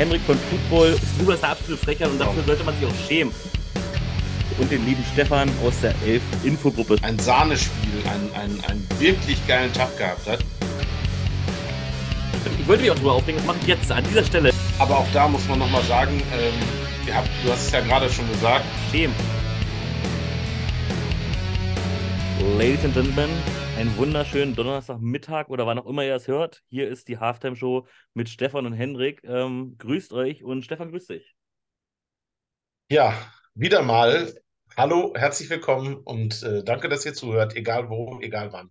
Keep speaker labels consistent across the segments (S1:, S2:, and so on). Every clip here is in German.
S1: Henrik von Football. Struber ist eine absolute Frechheit und dafür sollte man sich auch schämen. Und den lieben Stefan aus der Elf Infogruppe.
S2: Ein Sahnespiel, einen, einen, einen wirklich geilen Tag gehabt hat.
S1: Ich wollte mich auch drüber aufregen, das mache ich jetzt an dieser Stelle.
S2: Aber auch da muss man nochmal sagen, ähm, ihr habt, du hast es ja gerade schon gesagt.
S1: Schämen. Ladies and Gentlemen, einen wunderschönen Donnerstagmittag oder wann auch immer ihr es hört. Hier ist die Halftime-Show mit Stefan und Hendrik. Ähm, grüßt euch und Stefan, grüßt dich.
S2: Ja, wieder mal. Hallo, herzlich willkommen und äh, danke, dass ihr zuhört, egal wo, egal wann.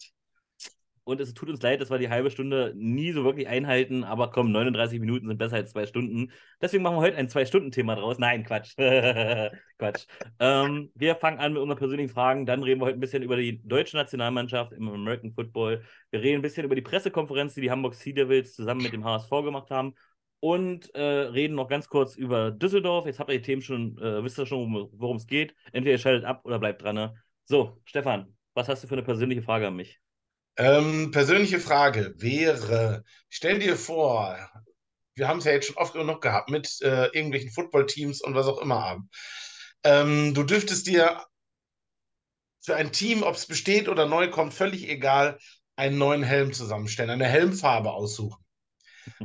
S1: Und es tut uns leid, dass wir die halbe Stunde nie so wirklich einhalten, aber komm, 39 Minuten sind besser als zwei Stunden. Deswegen machen wir heute ein Zwei-Stunden-Thema draus. Nein, Quatsch. Quatsch. Ähm, wir fangen an mit unseren persönlichen Fragen. Dann reden wir heute ein bisschen über die deutsche Nationalmannschaft im American Football. Wir reden ein bisschen über die Pressekonferenz, die die Hamburg Sea Devils zusammen mit dem HSV gemacht haben. Und äh, reden noch ganz kurz über Düsseldorf. Jetzt habt ihr die Themen schon, äh, wisst ihr schon, worum es geht. Entweder ihr schaltet ab oder bleibt dran. Ne? So, Stefan, was hast du für eine persönliche Frage an mich?
S2: Ähm, persönliche Frage wäre, stell dir vor, wir haben es ja jetzt schon oft genug gehabt mit äh, irgendwelchen Footballteams und was auch immer. Ähm, du dürftest dir für ein Team, ob es besteht oder neu kommt, völlig egal, einen neuen Helm zusammenstellen, eine Helmfarbe aussuchen.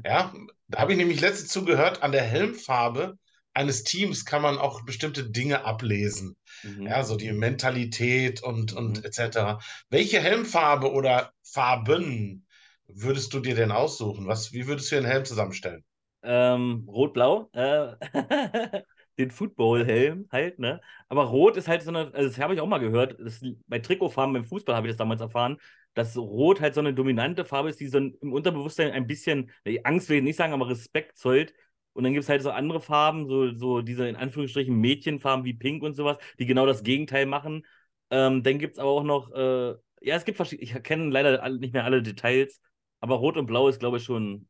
S2: Ja, da habe ich nämlich letztens zugehört, an der Helmfarbe eines Teams kann man auch bestimmte Dinge ablesen. Mhm. Ja, so die Mentalität und, und mhm. etc. Welche Helmfarbe oder Farben würdest du dir denn aussuchen? Was, wie würdest du den Helm zusammenstellen?
S1: Ähm, Rot-Blau. Äh, den Football-Helm halt, ne? Aber Rot ist halt so eine, also das habe ich auch mal gehört, das, bei Trikotfarben im Fußball habe ich das damals erfahren, dass Rot halt so eine dominante Farbe ist, die so im Unterbewusstsein ein bisschen, Angst will ich nicht sagen, aber Respekt zollt und dann gibt es halt so andere Farben, so, so diese in Anführungsstrichen Mädchenfarben wie Pink und sowas, die genau das Gegenteil machen. Ähm, dann gibt es aber auch noch, äh, ja, es gibt verschiedene, ich kenne leider nicht mehr alle Details, aber Rot und Blau ist, glaube ich, schon.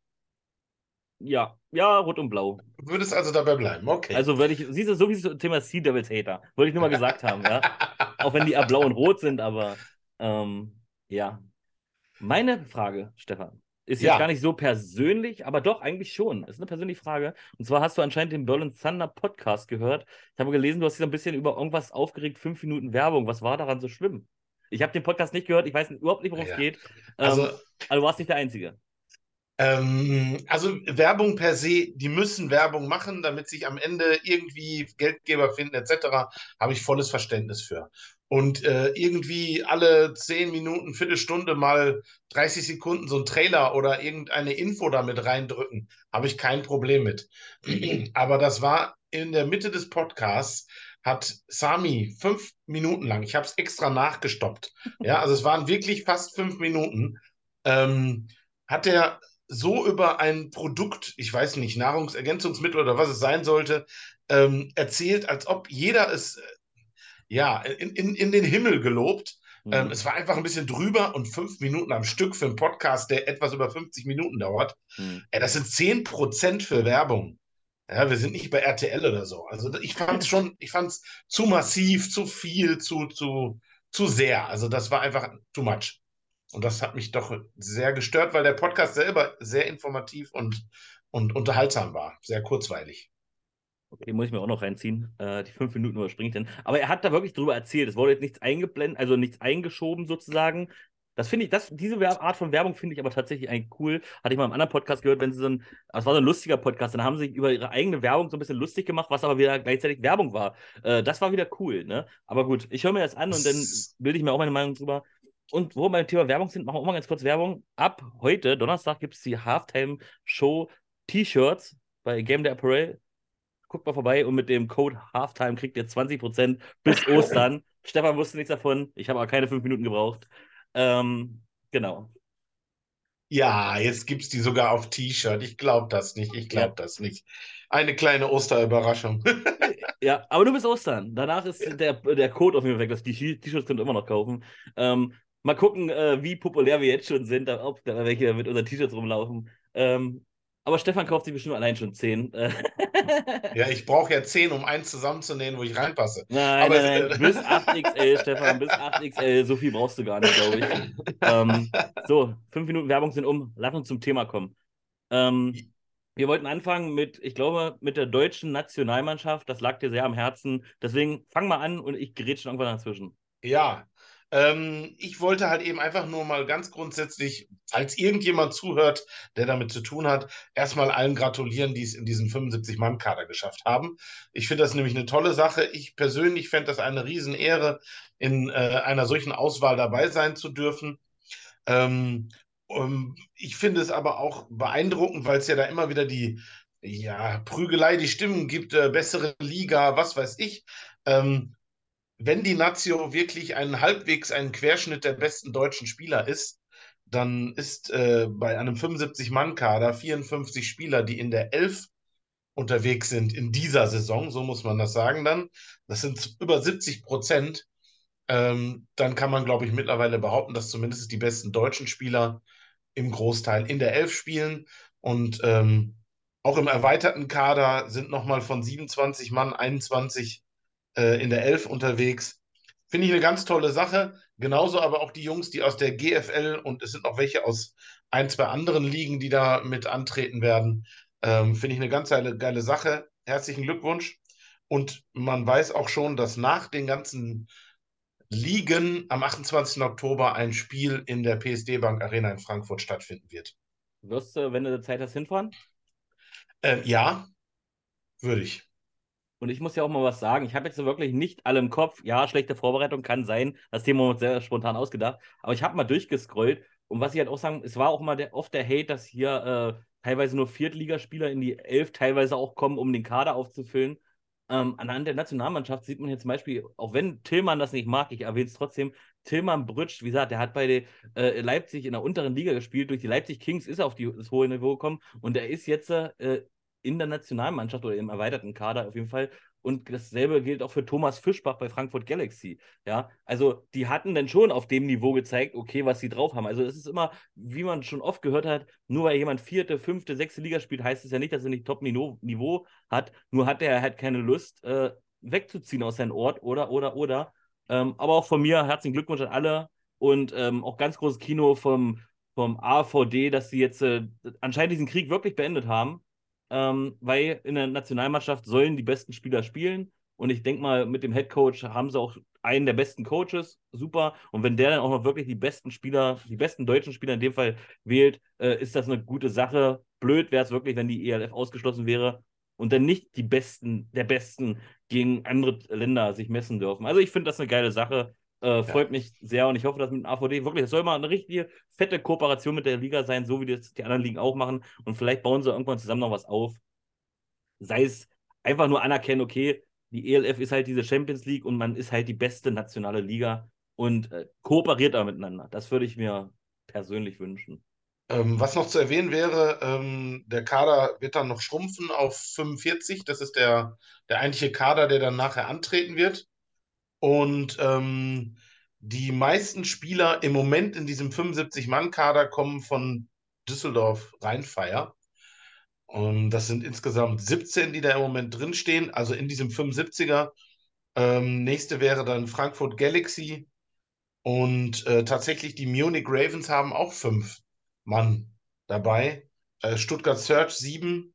S1: Ja, ja, Rot und Blau.
S2: Du würdest also dabei bleiben, okay.
S1: Also würde ich, siehst du, so wie das Thema Sea Devils Hater, wollte ich nur mal gesagt haben, ja. Auch wenn die ja blau und rot sind, aber ähm, ja. Meine Frage, Stefan. Ist jetzt ja. gar nicht so persönlich, aber doch, eigentlich schon. Ist eine persönliche Frage. Und zwar hast du anscheinend den Berlin Thunder Podcast gehört. Ich habe gelesen, du hast dich so ein bisschen über irgendwas aufgeregt, fünf Minuten Werbung. Was war daran so schlimm? Ich habe den Podcast nicht gehört, ich weiß überhaupt nicht, worum es ja. geht. Also, ähm, also, du warst nicht der Einzige.
S2: Ähm, also Werbung per se, die müssen Werbung machen, damit sich am Ende irgendwie Geldgeber finden etc. Habe ich volles Verständnis für und äh, irgendwie alle zehn Minuten, Viertelstunde mal 30 Sekunden so ein Trailer oder irgendeine Info damit reindrücken, habe ich kein Problem mit. Aber das war in der Mitte des Podcasts, hat Sami fünf Minuten lang, ich habe es extra nachgestoppt, ja, also es waren wirklich fast fünf Minuten, ähm, hat er so über ein Produkt, ich weiß nicht, Nahrungsergänzungsmittel oder was es sein sollte, ähm, erzählt, als ob jeder es ja, in, in, in den Himmel gelobt. Mhm. Ähm, es war einfach ein bisschen drüber und fünf Minuten am Stück für einen Podcast, der etwas über 50 Minuten dauert. Mhm. Äh, das sind 10 Prozent für Werbung. Ja, wir sind nicht bei RTL oder so. Also ich fand es schon, ich fand es zu massiv, zu viel, zu, zu, zu sehr. Also das war einfach too much. Und das hat mich doch sehr gestört, weil der Podcast selber sehr informativ und, und unterhaltsam war. Sehr kurzweilig.
S1: Okay, muss ich mir auch noch reinziehen. Äh, die fünf Minuten überspringe ich dann. Aber er hat da wirklich drüber erzählt. Es wurde jetzt nichts eingeblendet, also nichts eingeschoben sozusagen. Das finde ich, das, diese Art von Werbung finde ich aber tatsächlich eigentlich cool. Hatte ich mal im anderen Podcast gehört, wenn sie so ein, das war so ein lustiger Podcast, dann haben sie sich über ihre eigene Werbung so ein bisschen lustig gemacht, was aber wieder gleichzeitig Werbung war. Äh, das war wieder cool, ne? Aber gut, ich höre mir das an und dann bilde ich mir auch meine Meinung drüber. Und wo wir beim Thema Werbung sind, machen wir auch mal ganz kurz Werbung. Ab heute, Donnerstag, gibt es die Halftime-Show T-Shirts bei Game the Apparel guckt mal vorbei und mit dem Code Halftime kriegt ihr 20% bis Ostern. Stefan wusste nichts davon. Ich habe aber keine fünf Minuten gebraucht. Ähm, genau.
S2: Ja, jetzt gibt es die sogar auf T-Shirt. Ich glaube das nicht. Ich glaube ja. das nicht. Eine kleine Osterüberraschung.
S1: ja, aber nur bis Ostern. Danach ist der, der Code auf jeden Fall weg. Die T-Shirts könnt ihr immer noch kaufen. Ähm, mal gucken, äh, wie populär wir jetzt schon sind, ob da welche mit unseren T-Shirts rumlaufen. Ähm, aber Stefan kauft sich bestimmt allein schon 10.
S2: ja, ich brauche ja 10, um eins zusammenzunehmen, wo ich reinpasse.
S1: Nein,
S2: Aber
S1: nein, nein. bis 8XL, Stefan, bis 8XL. So viel brauchst du gar nicht, glaube ich. ähm, so, fünf Minuten Werbung sind um. Lass uns zum Thema kommen. Ähm, Wir wollten anfangen mit, ich glaube, mit der deutschen Nationalmannschaft. Das lag dir sehr am Herzen. Deswegen fang mal an und ich gerät schon irgendwann dazwischen.
S2: Ja, ähm, ich wollte halt eben einfach nur mal ganz grundsätzlich, falls irgendjemand zuhört, der damit zu tun hat, erstmal allen gratulieren, die es in diesen 75-Mann-Kader geschafft haben. Ich finde das nämlich eine tolle Sache. Ich persönlich fände das eine Riesenehre, in äh, einer solchen Auswahl dabei sein zu dürfen. Ähm, um, ich finde es aber auch beeindruckend, weil es ja da immer wieder die ja, Prügelei, die Stimmen gibt, äh, bessere Liga, was weiß ich. Ähm, wenn die Nazio wirklich ein halbwegs ein Querschnitt der besten deutschen Spieler ist, dann ist äh, bei einem 75-Mann-Kader 54 Spieler, die in der 11 unterwegs sind in dieser Saison, so muss man das sagen dann. Das sind über 70 Prozent. Ähm, dann kann man, glaube ich, mittlerweile behaupten, dass zumindest die besten deutschen Spieler im Großteil in der 11 spielen. Und ähm, auch im erweiterten Kader sind nochmal von 27 Mann 21 äh, in der Elf unterwegs. Finde ich eine ganz tolle Sache. Genauso aber auch die Jungs, die aus der GFL und es sind noch welche aus ein, zwei anderen Ligen, die da mit antreten werden. Ähm, Finde ich eine ganz geile, geile Sache. Herzlichen Glückwunsch. Und man weiß auch schon, dass nach den ganzen Ligen am 28. Oktober ein Spiel in der PSD Bank Arena in Frankfurt stattfinden wird.
S1: Wirst du, wenn du Zeit hast, hinfahren?
S2: Äh, ja, würde ich.
S1: Und ich muss ja auch mal was sagen. Ich habe jetzt wirklich nicht alle im Kopf. Ja, schlechte Vorbereitung kann sein. Das Thema wird sehr spontan ausgedacht. Aber ich habe mal durchgescrollt. Und was ich halt auch sagen, es war auch mal der, oft der Hate, dass hier äh, teilweise nur Viertligaspieler in die Elf teilweise auch kommen, um den Kader aufzufüllen. Ähm, anhand der Nationalmannschaft sieht man hier zum Beispiel, auch wenn Tillmann das nicht mag, ich erwähne es trotzdem, Tillmann Brütsch, wie gesagt, der hat bei der, äh, Leipzig in der unteren Liga gespielt. Durch die Leipzig Kings ist er auf die, das hohe Niveau gekommen und er ist jetzt äh, in der Nationalmannschaft oder im erweiterten Kader auf jeden Fall. Und dasselbe gilt auch für Thomas Fischbach bei Frankfurt Galaxy. Ja, also die hatten dann schon auf dem Niveau gezeigt, okay, was sie drauf haben. Also es ist immer, wie man schon oft gehört hat, nur weil jemand vierte, fünfte, sechste Liga spielt, heißt es ja nicht, dass er nicht Top-Niveau hat. Nur hat er halt keine Lust, äh, wegzuziehen aus seinem Ort oder, oder, oder. Ähm, aber auch von mir herzlichen Glückwunsch an alle und ähm, auch ganz großes Kino vom, vom AVD, dass sie jetzt äh, anscheinend diesen Krieg wirklich beendet haben ähm, weil in der Nationalmannschaft sollen die besten Spieler spielen. Und ich denke mal, mit dem Head Coach haben sie auch einen der besten Coaches. Super. Und wenn der dann auch noch wirklich die besten Spieler, die besten deutschen Spieler in dem Fall wählt, äh, ist das eine gute Sache. Blöd wäre es wirklich, wenn die ELF ausgeschlossen wäre und dann nicht die Besten der Besten gegen andere Länder sich messen dürfen. Also ich finde das eine geile Sache. Äh, freut ja. mich sehr und ich hoffe, dass mit dem AVD wirklich, das soll mal eine richtige fette Kooperation mit der Liga sein, so wie das die anderen Ligen auch machen. Und vielleicht bauen sie irgendwann zusammen noch was auf. Sei es einfach nur anerkennen, okay, die ELF ist halt diese Champions League und man ist halt die beste nationale Liga und äh, kooperiert da miteinander. Das würde ich mir persönlich wünschen.
S2: Ähm, was noch zu erwähnen wäre, ähm, der Kader wird dann noch schrumpfen auf 45. Das ist der, der eigentliche Kader, der dann nachher antreten wird. Und ähm, die meisten Spieler im Moment in diesem 75-Mann-Kader kommen von Düsseldorf-Rheinfeier. Und das sind insgesamt 17, die da im Moment drinstehen, also in diesem 75er. Ähm, nächste wäre dann Frankfurt Galaxy. Und äh, tatsächlich die Munich Ravens haben auch fünf Mann dabei. Äh, Stuttgart Search sieben.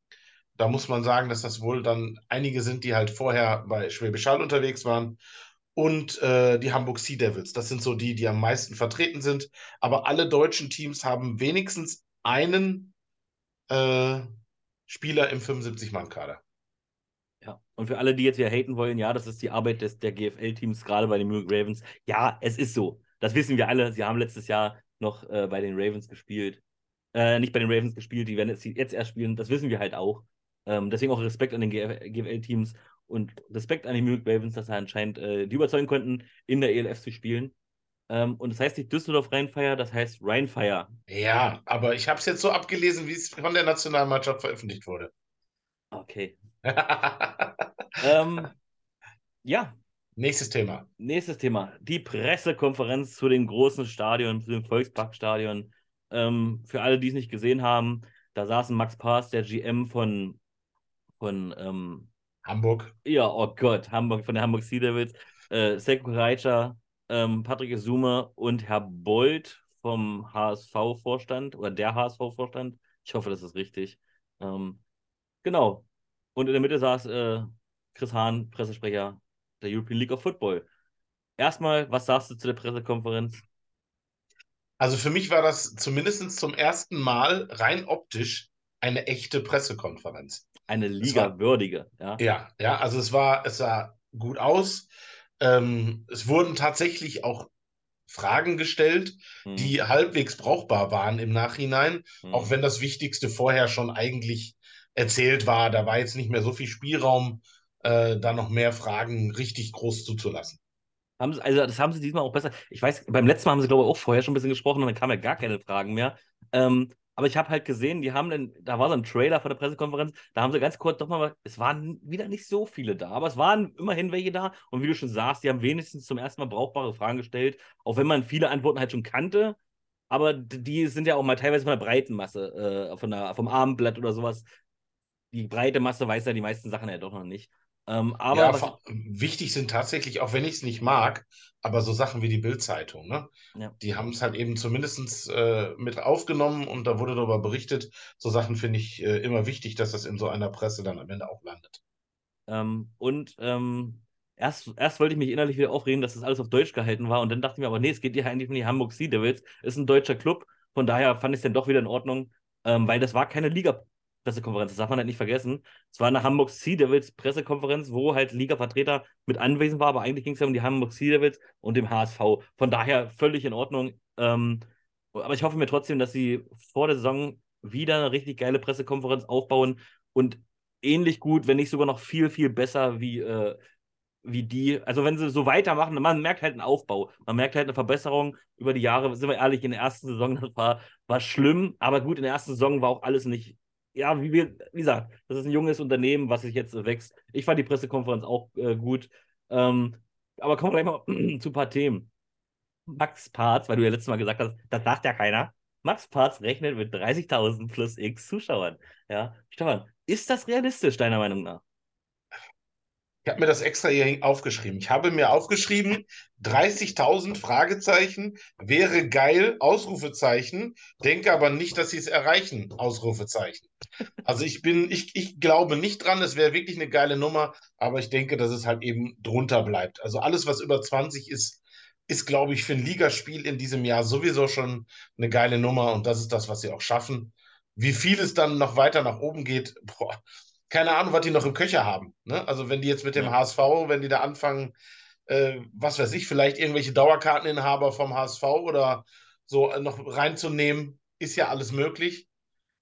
S2: Da muss man sagen, dass das wohl dann einige sind, die halt vorher bei Schwäbisch Hall unterwegs waren und äh, die Hamburg Sea Devils. Das sind so die, die am meisten vertreten sind. Aber alle deutschen Teams haben wenigstens einen äh, Spieler im 75-Mann-Kader.
S1: Ja, und für alle, die jetzt hier haten wollen, ja, das ist die Arbeit des, der GFL-Teams, gerade bei den Munich Ravens. Ja, es ist so. Das wissen wir alle. Sie haben letztes Jahr noch äh, bei den Ravens gespielt. Äh, nicht bei den Ravens gespielt, die werden jetzt, jetzt erst spielen. Das wissen wir halt auch. Ähm, deswegen auch Respekt an den GFL-Teams und Respekt an die Munich Ravens, dass sie anscheinend äh, die überzeugen konnten, in der ELF zu spielen. Ähm, und das heißt nicht Düsseldorf Rheinfeier, das heißt Rheinfeier.
S2: Ja, aber ich habe es jetzt so abgelesen, wie es von der Nationalmannschaft veröffentlicht wurde.
S1: Okay. ähm, ja.
S2: Nächstes Thema.
S1: Nächstes Thema. Die Pressekonferenz zu dem großen Stadion, zu dem Volksparkstadion. Ähm, für alle, die es nicht gesehen haben, da saßen Max Paas, der GM von, von ähm,
S2: Hamburg.
S1: Ja, oh Gott, Hamburg von der Hamburg Sea Devils. Äh, Seko Reitscher, ähm, Patrick Isume und Herr Bold vom HSV-Vorstand oder der HSV-Vorstand. Ich hoffe, das ist richtig. Ähm, Genau. Und in der Mitte saß äh, Chris Hahn, Pressesprecher der European League of Football. Erstmal, was sagst du zu der Pressekonferenz?
S2: Also für mich war das zumindest zum ersten Mal rein optisch eine echte Pressekonferenz.
S1: Eine Liga-würdige, ja.
S2: Ja, ja, also es war, es sah gut aus. Ähm, es wurden tatsächlich auch Fragen gestellt, hm. die halbwegs brauchbar waren im Nachhinein, hm. auch wenn das Wichtigste vorher schon eigentlich erzählt war. Da war jetzt nicht mehr so viel Spielraum, äh, da noch mehr Fragen richtig groß zuzulassen.
S1: Haben sie, also das haben sie diesmal auch besser. Ich weiß, beim letzten Mal haben sie, glaube ich, auch vorher schon ein bisschen gesprochen und dann kamen ja gar keine Fragen mehr. Ähm, aber ich habe halt gesehen, die haben dann, da war so ein Trailer von der Pressekonferenz, da haben sie ganz kurz doch mal, es waren wieder nicht so viele da, aber es waren immerhin welche da. Und wie du schon sagst, die haben wenigstens zum ersten Mal brauchbare Fragen gestellt, auch wenn man viele Antworten halt schon kannte. Aber die sind ja auch mal teilweise von der breiten Masse, äh, von der, vom Abendblatt oder sowas. Die breite Masse weiß ja die meisten Sachen ja doch noch nicht. Ähm, aber
S2: ja, was, wichtig sind tatsächlich, auch wenn ich es nicht mag, aber so Sachen wie die Bild-Zeitung, ne? Ja. Die haben es halt eben zumindest äh, mit aufgenommen und da wurde darüber berichtet. So Sachen finde ich äh, immer wichtig, dass das in so einer Presse dann am Ende auch landet.
S1: Ähm, und ähm, erst, erst wollte ich mich innerlich wieder aufregen, dass das alles auf Deutsch gehalten war und dann dachte ich mir, aber nee, es geht ja eigentlich um die Hamburg Sea Devils, ist ein deutscher Club, von daher fand ich es dann doch wieder in Ordnung, ähm, weil das war keine Liga Pressekonferenz. Das darf man halt nicht vergessen. Es war eine Hamburg Sea Devils Pressekonferenz, wo halt Liga-Vertreter mit anwesend war, aber eigentlich ging es ja um die Hamburg Sea Devils und dem HSV. Von daher völlig in Ordnung. Ähm, aber ich hoffe mir trotzdem, dass sie vor der Saison wieder eine richtig geile Pressekonferenz aufbauen und ähnlich gut, wenn nicht sogar noch viel, viel besser wie, äh, wie die. Also, wenn sie so weitermachen, man merkt halt einen Aufbau. Man merkt halt eine Verbesserung über die Jahre. Sind wir ehrlich, in der ersten Saison, das war, war schlimm, aber gut, in der ersten Saison war auch alles nicht ja, wie, wie, wie gesagt, das ist ein junges Unternehmen, was sich jetzt wächst. Ich fand die Pressekonferenz auch äh, gut. Ähm, aber kommen wir gleich mal zu ein paar Themen. Max Parz, weil du ja letztes Mal gesagt hast, das sagt ja keiner. Max Parz rechnet mit 30.000 plus X Zuschauern. Ja, Stefan, ist das realistisch, deiner Meinung nach?
S2: Ich habe mir das extra hier aufgeschrieben. Ich habe mir aufgeschrieben, 30.000 Fragezeichen wäre geil, Ausrufezeichen. Denke aber nicht, dass sie es erreichen, Ausrufezeichen. Also ich bin, ich, ich glaube nicht dran, es wäre wirklich eine geile Nummer, aber ich denke, dass es halt eben drunter bleibt. Also alles, was über 20 ist, ist, glaube ich, für ein Ligaspiel in diesem Jahr sowieso schon eine geile Nummer und das ist das, was sie auch schaffen. Wie viel es dann noch weiter nach oben geht, boah, keine Ahnung, was die noch im Köcher haben. Ne? Also wenn die jetzt mit dem ja. HSV, wenn die da anfangen, äh, was weiß ich, vielleicht irgendwelche Dauerkarteninhaber vom HSV oder so äh, noch reinzunehmen, ist ja alles möglich.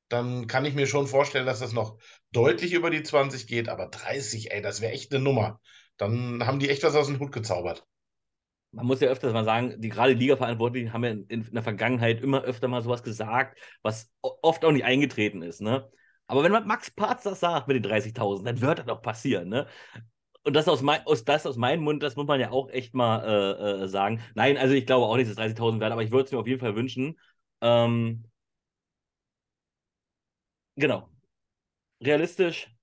S2: Dann kann ich mir schon vorstellen, dass das noch deutlich über die 20 geht, aber 30, ey, das wäre echt eine Nummer. Dann haben die echt was aus dem Hut gezaubert.
S1: Man muss ja öfters mal sagen, die gerade Liga-Verantwortlichen haben ja in, in, der Vergangenheit immer öfter mal sowas gesagt, was oft auch nicht eingetreten ist. Ne? Aber wenn Max Parz das sagt mit den 30.000, dann wird das doch passieren, ne? Und das aus, mein, aus, das aus meinem Mund, das muss man ja auch echt mal äh, äh, sagen. Nein, also ich glaube auch nicht, dass 30.000 werden, aber ich würde es mir auf jeden Fall wünschen. Ähm, genau. Realistisch,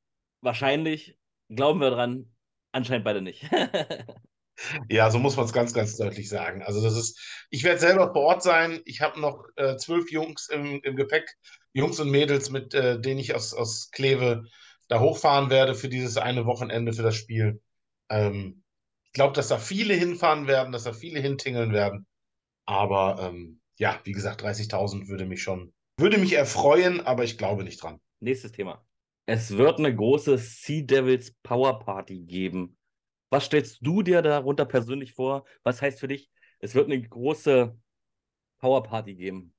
S1: wahrscheinlich, glauben wir dran, anscheinend beide nicht.
S2: Ja, so muss man es ganz, ganz deutlich sagen. Also das ist, ich werde selber vor Ort sein. Ich habe noch äh, zwölf Jungs im, im Gepäck, Jungs und Mädels, mit äh, denen ich aus, aus Kleve da hochfahren werde für dieses eine Wochenende für das Spiel. Ähm, ich glaube, dass da viele hinfahren werden, dass da viele hintingeln werden. Aber ähm, ja, wie gesagt, 30.000 würde mich schon, würde mich erfreuen, aber ich glaube nicht dran.
S1: Nächstes Thema. Es wird eine große Sea Devils Power Party geben. Was stellst du dir darunter persönlich vor? Was heißt für dich, es wird eine große Powerparty geben?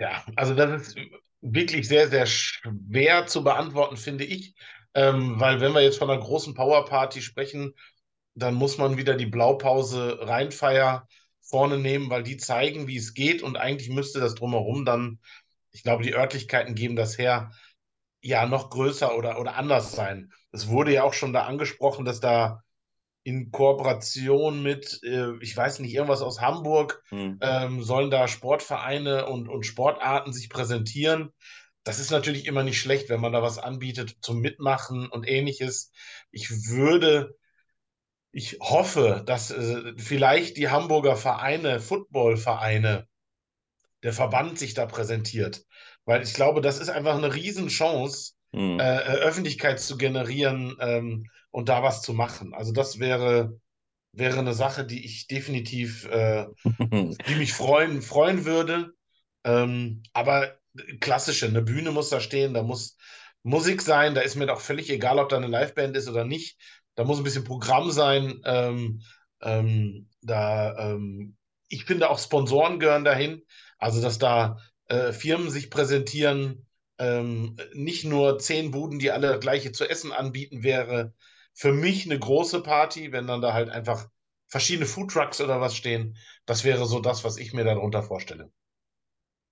S2: Ja, also das ist wirklich sehr, sehr schwer zu beantworten, finde ich. Ähm, weil wenn wir jetzt von einer großen Powerparty sprechen, dann muss man wieder die Blaupause Rheinfeier vorne nehmen, weil die zeigen, wie es geht und eigentlich müsste das drumherum dann, ich glaube, die Örtlichkeiten geben das her, ja noch größer oder, oder anders sein. Es wurde ja auch schon da angesprochen, dass da in Kooperation mit, äh, ich weiß nicht, irgendwas aus Hamburg, hm. ähm, sollen da Sportvereine und, und Sportarten sich präsentieren. Das ist natürlich immer nicht schlecht, wenn man da was anbietet zum Mitmachen und ähnliches. Ich würde, ich hoffe, dass äh, vielleicht die Hamburger Vereine, Footballvereine, der Verband sich da präsentiert. Weil ich glaube, das ist einfach eine Riesenchance, mhm. äh, Öffentlichkeit zu generieren ähm, und da was zu machen. Also das wäre, wäre eine Sache, die ich definitiv, äh, die mich freuen, freuen würde. Ähm, aber klassische, eine Bühne muss da stehen, da muss Musik sein, da ist mir doch völlig egal, ob da eine Liveband ist oder nicht. Da muss ein bisschen Programm sein. Ähm, ähm, da, ähm, ich finde auch Sponsoren gehören dahin. Also, dass da äh, Firmen sich präsentieren, ähm, nicht nur zehn Buden, die alle gleiche zu essen anbieten, wäre für mich eine große Party, wenn dann da halt einfach verschiedene Foodtrucks oder was stehen. Das wäre so das, was ich mir darunter vorstelle.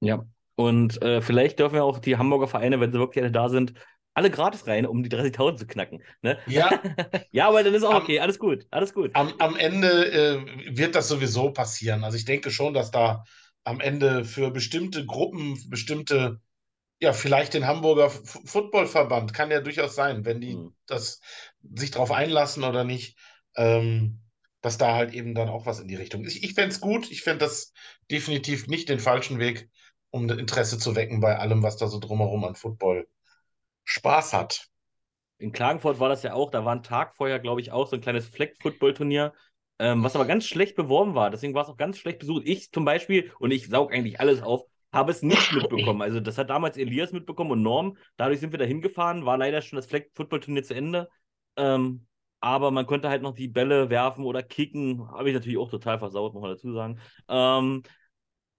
S1: Ja, und äh, vielleicht dürfen ja auch die Hamburger Vereine, wenn sie wirklich alle da sind, alle gratis rein, um die 30.000 zu knacken. Ne?
S2: Ja.
S1: ja, aber dann ist auch am, okay, alles gut, alles gut.
S2: Am, am Ende äh, wird das sowieso passieren. Also ich denke schon, dass da am Ende für bestimmte Gruppen, bestimmte, ja, vielleicht den Hamburger F Footballverband, kann ja durchaus sein, wenn die mhm. das sich darauf einlassen oder nicht, ähm, dass da halt eben dann auch was in die Richtung ist. Ich, ich fände es gut, ich fände das definitiv nicht den falschen Weg, um Interesse zu wecken bei allem, was da so drumherum an Football Spaß hat.
S1: In Klagenfurt war das ja auch, da war ein Tag vorher, glaube ich, auch so ein kleines Fleck-Football-Turnier, ähm, was aber ganz schlecht beworben war. Deswegen war es auch ganz schlecht besucht. Ich zum Beispiel, und ich saug eigentlich alles auf, habe es nicht mitbekommen. Also das hat damals Elias mitbekommen und Norm. Dadurch sind wir da hingefahren, war leider schon das Fleck-Football-Turnier zu Ende. Ähm, aber man konnte halt noch die Bälle werfen oder kicken. Habe ich natürlich auch total versaut, muss man dazu sagen. Ähm,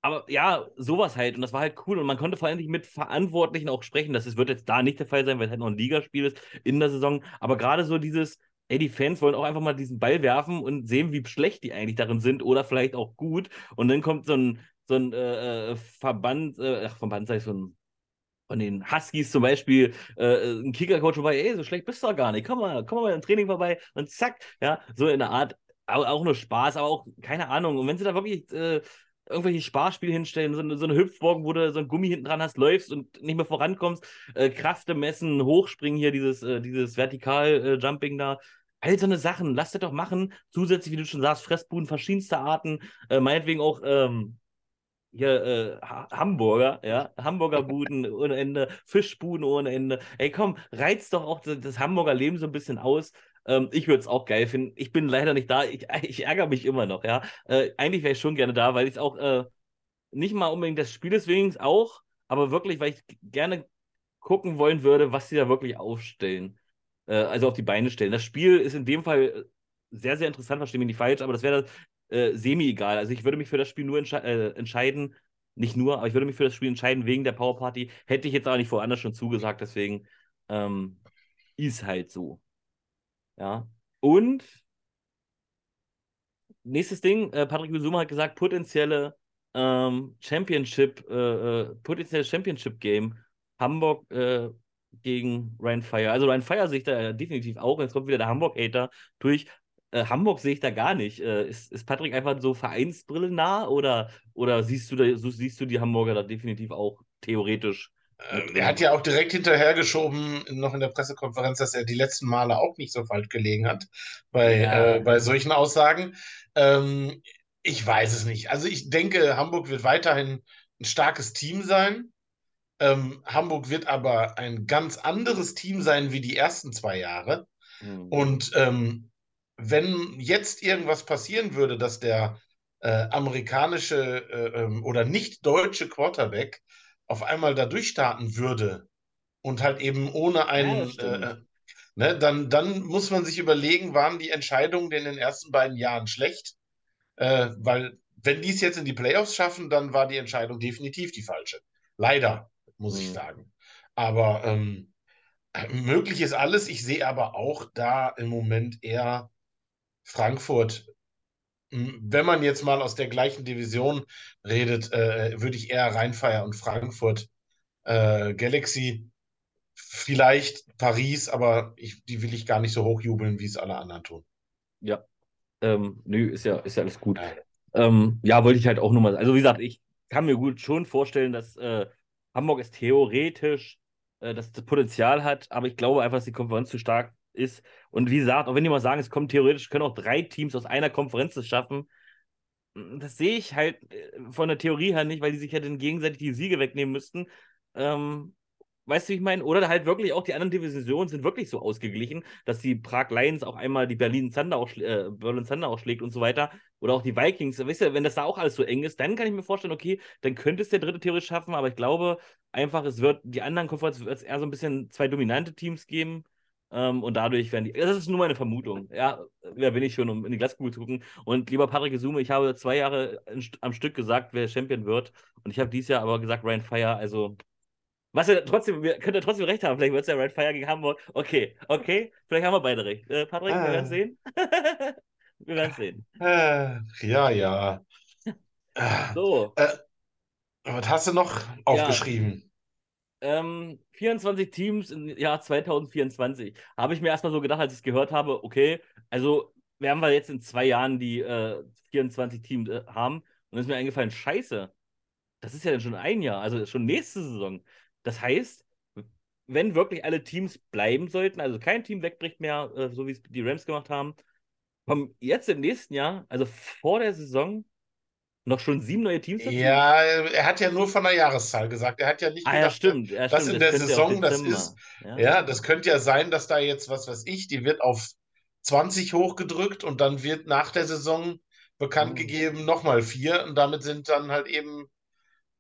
S1: aber ja, sowas halt. Und das war halt cool. Und man konnte vor allem mit Verantwortlichen auch sprechen. Das wird jetzt da nicht der Fall sein, weil es halt noch ein Ligaspiel ist in der Saison. Aber gerade so dieses, ey, die Fans wollen auch einfach mal diesen Ball werfen und sehen, wie schlecht die eigentlich darin sind oder vielleicht auch gut. Und dann kommt so ein, so ein äh, äh Verband, äh, ach, Verband sei so ein von den Huskies zum Beispiel äh, ein Kickercoach vorbei, ey, so schlecht bist du doch gar nicht, komm mal, komm mal im Training vorbei und zack, ja, so in der Art, auch, auch nur Spaß, aber auch, keine Ahnung, und wenn sie da wirklich äh, irgendwelche Sparspiele hinstellen, so so eine Hüpfburg, wo du so ein Gummi hinten dran hast, läufst und nicht mehr vorankommst, äh, Kräfte messen, hochspringen hier, dieses, äh, dieses Vertikal-Jumping äh, da. All so eine Sachen, lasst das doch machen. Zusätzlich, wie du schon sagst, Fressbuden verschiedenster Arten, äh, meinetwegen auch ähm, hier äh, Hamburger, ja, Hamburger Buden ohne Ende, Fischbuden ohne Ende. Ey, komm, reizt doch auch das, das Hamburger Leben so ein bisschen aus. Ähm, ich würde es auch geil finden. Ich bin leider nicht da. Ich, ich ärgere mich immer noch, ja. Äh, eigentlich wäre ich schon gerne da, weil ich es auch äh, nicht mal unbedingt des Spieles wegen auch, aber wirklich, weil ich gerne gucken wollen würde, was sie da wirklich aufstellen. Äh, also auf die Beine stellen. Das Spiel ist in dem Fall sehr, sehr interessant, verstehe mich nicht falsch, aber das wäre äh, semi-egal. Also ich würde mich für das Spiel nur entsche äh, entscheiden, nicht nur, aber ich würde mich für das Spiel entscheiden wegen der Powerparty. Hätte ich jetzt auch nicht woanders schon zugesagt, deswegen ähm, ist halt so. Ja. Und nächstes Ding, äh, Patrick Wisuma hat gesagt, potenzielle ähm, Championship, äh, äh, potenzielles Championship-Game Hamburg äh, gegen Ryan Fire. Also Ryan Fire sehe ich da definitiv auch. Jetzt kommt wieder der Hamburg-Hater durch. Äh, Hamburg sehe ich da gar nicht. Äh, ist, ist Patrick einfach so Vereinsbrille nah oder, oder siehst, du da, so, siehst du die Hamburger da definitiv auch theoretisch
S2: ähm, er hat ja auch direkt hinterhergeschoben, noch in der Pressekonferenz, dass er die letzten Male auch nicht so falsch gelegen hat bei, ja. äh, bei solchen Aussagen. Ähm, ich weiß es nicht. Also ich denke, Hamburg wird weiterhin ein starkes Team sein. Ähm, Hamburg wird aber ein ganz anderes Team sein wie die ersten zwei Jahre. Mhm. Und ähm, wenn jetzt irgendwas passieren würde, dass der äh, amerikanische äh, ähm, oder nicht deutsche Quarterback auf einmal da durchstarten würde und halt eben ohne einen, ja, äh, ne, dann, dann muss man sich überlegen, waren die Entscheidungen in den ersten beiden Jahren schlecht? Äh, weil wenn die es jetzt in die Playoffs schaffen, dann war die Entscheidung definitiv die falsche. Leider, muss mhm. ich sagen. Aber ähm, möglich ist alles. Ich sehe aber auch da im Moment eher Frankfurt wenn man jetzt mal aus der gleichen Division redet, äh, würde ich eher Rheinfeier und Frankfurt äh, Galaxy, vielleicht Paris, aber ich, die will ich gar nicht so hochjubeln, wie es alle anderen tun.
S1: Ja, ähm, nö, ist ja, ist ja alles gut. Ja. Ähm, ja, wollte ich halt auch nur mal, also wie gesagt, ich kann mir gut schon vorstellen, dass äh, Hamburg es theoretisch äh, das, das Potenzial hat, aber ich glaube einfach, dass die Konferenz zu stark ist. Und wie gesagt, auch wenn die mal sagen, es kommen theoretisch, können auch drei Teams aus einer Konferenz das schaffen. Hm, das sehe ich halt äh, von der Theorie her nicht, weil die sich ja dann gegenseitig die Siege wegnehmen müssten. Ähm, Weißt du, wie ich meine? Oder halt wirklich auch die anderen Divisionen sind wirklich so ausgeglichen, dass die Prag Lions auch einmal die Berlin Thunder auch, äh, Berlin Thunder auch schlägt und so weiter. Oder auch die Vikings. Weißt du, wenn das da auch alles so eng ist, dann kann ich mir vorstellen, okay, dann könnte es der dritte theoretisch schaffen, aber ich glaube einfach, es wird die anderen Konferenzen wird es eher so ein bisschen zwei dominante Teams geben. Ähm, und dadurch werden die. Das ist nur meine Vermutung. Ja, wer bin ich schon, um in die Glaskugel zu gucken? Und lieber Patrick Gesume, ich habe zwei Jahre am Stück gesagt, wer Champion wird. Und ich habe dieses Jahr aber gesagt, Ryan Fire. Also, was er trotzdem, wir können ja trotzdem recht haben. Vielleicht wird es ja Ryan Fire gegen Hamburg. Okay, okay, vielleicht haben wir beide recht. Äh, Patrick, ah. wir werden sehen. wir werden sehen.
S2: Äh, ja, ja.
S1: so.
S2: Äh, was hast du noch aufgeschrieben?
S1: ähm, 24 Teams im Jahr 2024. Habe ich mir erstmal so gedacht, als ich es gehört habe, okay, also werden wir jetzt in zwei Jahren die äh, 24 Teams äh, haben. Und dann ist mir eingefallen, scheiße, das ist ja dann schon ein Jahr, also schon nächste Saison. Das heißt, wenn wirklich alle Teams bleiben sollten, also kein Team wegbricht mehr, äh, so wie es die Rams gemacht haben, kommen jetzt im nächsten Jahr, also vor der Saison, noch schon sieben neue Teams
S2: dazu? Ja, er hat ja nur von der Jahreszahl gesagt. Er hat ja nicht
S1: ah, ja, stimmt. Ja,
S2: dass
S1: stimmt.
S2: in das der Saison das ist. Ja. ja. das könnte ja sein, dass da jetzt, was weiß ich, die wird auf 20 hochgedrückt und dann wird nach der Saison bekannt oh. gegeben, nochmal vier und damit sind dann halt eben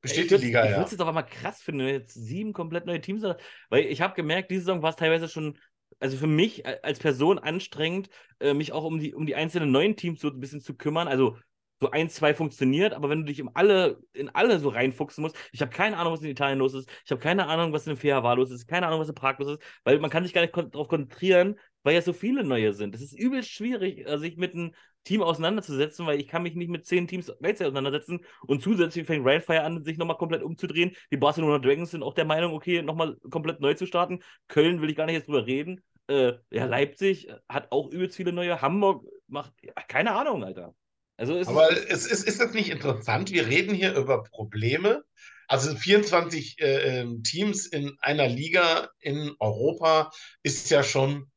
S2: besteht die Liga,
S1: Ich würde es jetzt aber mal krass finden, wenn jetzt sieben komplett neue Teams sind, weil ich habe gemerkt, diese Saison war es teilweise schon also für mich als Person anstrengend, äh, mich auch um die, um die einzelnen neuen Teams so ein bisschen zu kümmern. Also so ein, zwei funktioniert, aber wenn du dich in alle, in alle so reinfuchsen musst, ich habe keine Ahnung, was in Italien los ist, ich habe keine Ahnung, was in FH los ist, keine Ahnung, was in Prag los ist, weil man kann sich gar nicht kon darauf konzentrieren, weil ja so viele neue sind. Es ist übelst schwierig, äh, sich mit einem Team auseinanderzusetzen, weil ich kann mich nicht mit zehn Teams gleichzeitig auseinandersetzen und zusätzlich fängt Rheinfire an, sich nochmal komplett umzudrehen. Die Barcelona Dragons sind auch der Meinung, okay, nochmal komplett neu zu starten. Köln will ich gar nicht jetzt drüber reden. Äh, ja, Leipzig hat auch übelst viele neue. Hamburg macht, ja, keine Ahnung, Alter.
S2: Also ist Aber es ist, ist das nicht interessant? Wir reden hier über Probleme. Also 24 äh, ähm, Teams in einer Liga in Europa ist ja schon,